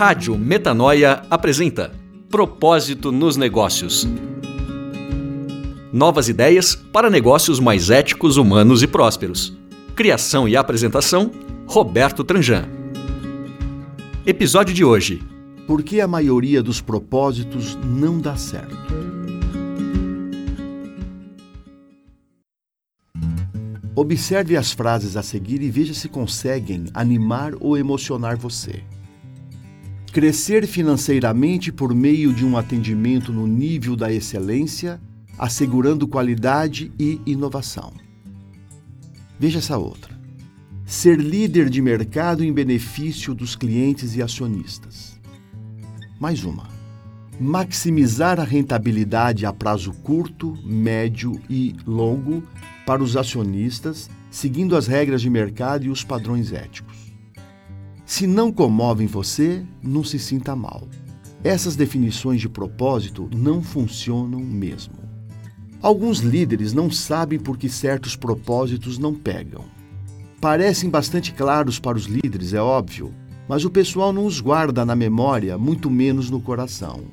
Rádio Metanoia apresenta Propósito nos Negócios. Novas ideias para negócios mais éticos, humanos e prósperos. Criação e apresentação: Roberto Tranjan. Episódio de hoje: Por que a maioria dos propósitos não dá certo? Observe as frases a seguir e veja se conseguem animar ou emocionar você. Crescer financeiramente por meio de um atendimento no nível da excelência, assegurando qualidade e inovação. Veja essa outra. Ser líder de mercado em benefício dos clientes e acionistas. Mais uma. Maximizar a rentabilidade a prazo curto, médio e longo para os acionistas, seguindo as regras de mercado e os padrões éticos. Se não comovem você, não se sinta mal. Essas definições de propósito não funcionam mesmo. Alguns líderes não sabem por que certos propósitos não pegam. Parecem bastante claros para os líderes, é óbvio, mas o pessoal não os guarda na memória, muito menos no coração.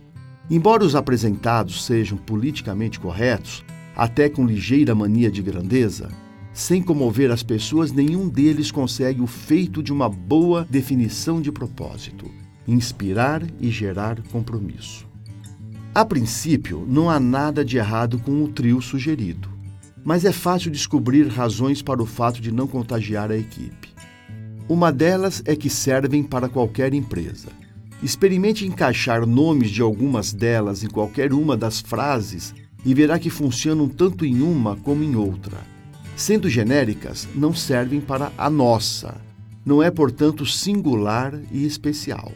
Embora os apresentados sejam politicamente corretos, até com ligeira mania de grandeza, sem comover as pessoas, nenhum deles consegue o feito de uma boa definição de propósito, inspirar e gerar compromisso. A princípio, não há nada de errado com o trio sugerido, mas é fácil descobrir razões para o fato de não contagiar a equipe. Uma delas é que servem para qualquer empresa. Experimente encaixar nomes de algumas delas em qualquer uma das frases e verá que funcionam tanto em uma como em outra. Sendo genéricas, não servem para a nossa. Não é, portanto, singular e especial.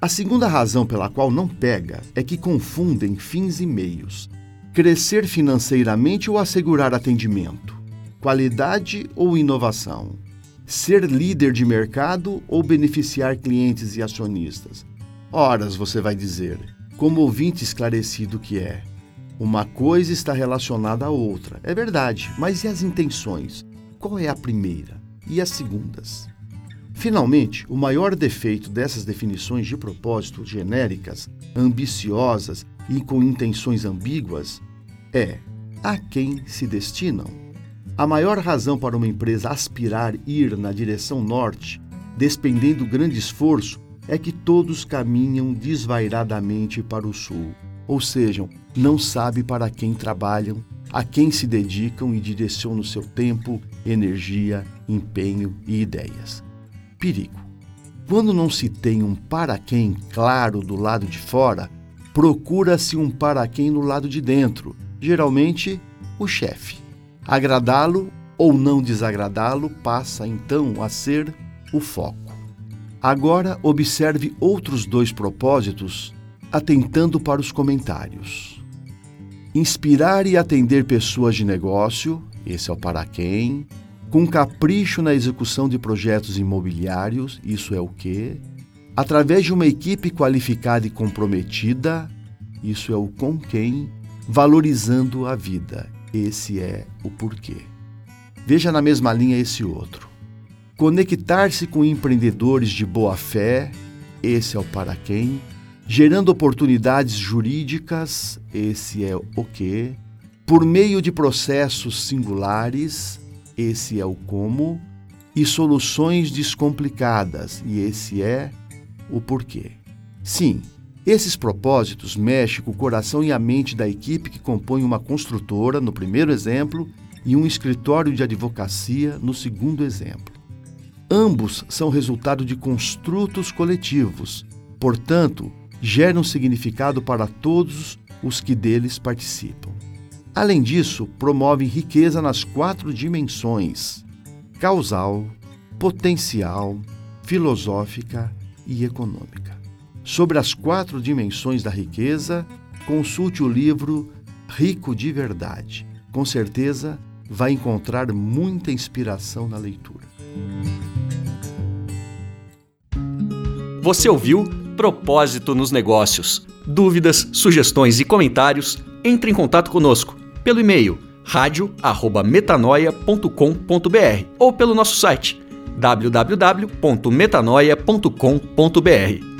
A segunda razão pela qual não pega é que confundem fins e meios. Crescer financeiramente ou assegurar atendimento? Qualidade ou inovação? Ser líder de mercado ou beneficiar clientes e acionistas? Horas, você vai dizer, como ouvinte esclarecido que é. Uma coisa está relacionada à outra. É verdade, mas e as intenções? Qual é a primeira? E as segundas? Finalmente, o maior defeito dessas definições de propósito genéricas, ambiciosas e com intenções ambíguas é a quem se destinam. A maior razão para uma empresa aspirar ir na direção norte, despendendo grande esforço, é que todos caminham desvairadamente para o sul ou sejam, não sabe para quem trabalham, a quem se dedicam e direcionam seu tempo, energia, empenho e ideias. Perigo. Quando não se tem um para quem claro do lado de fora, procura-se um para quem no lado de dentro, geralmente o chefe. Agradá-lo ou não desagradá-lo passa então a ser o foco. Agora observe outros dois propósitos atentando para os comentários. Inspirar e atender pessoas de negócio, esse é o para quem. Com capricho na execução de projetos imobiliários, isso é o que. Através de uma equipe qualificada e comprometida, isso é o com quem. Valorizando a vida, esse é o porquê. Veja na mesma linha esse outro. Conectar-se com empreendedores de boa fé, esse é o para quem gerando oportunidades jurídicas, esse é o que, por meio de processos singulares, esse é o como, e soluções descomplicadas, e esse é o porquê. Sim, esses propósitos mexem com o coração e a mente da equipe que compõe uma construtora, no primeiro exemplo, e um escritório de advocacia, no segundo exemplo. Ambos são resultado de construtos coletivos, portanto, geram significado para todos os que deles participam. Além disso, promovem riqueza nas quatro dimensões: causal, potencial, filosófica e econômica. Sobre as quatro dimensões da riqueza, consulte o livro Rico de Verdade. Com certeza vai encontrar muita inspiração na leitura. Você ouviu Propósito nos Negócios. Dúvidas, sugestões e comentários, entre em contato conosco pelo e-mail radio@metanoia.com.br ou pelo nosso site www.metanoia.com.br.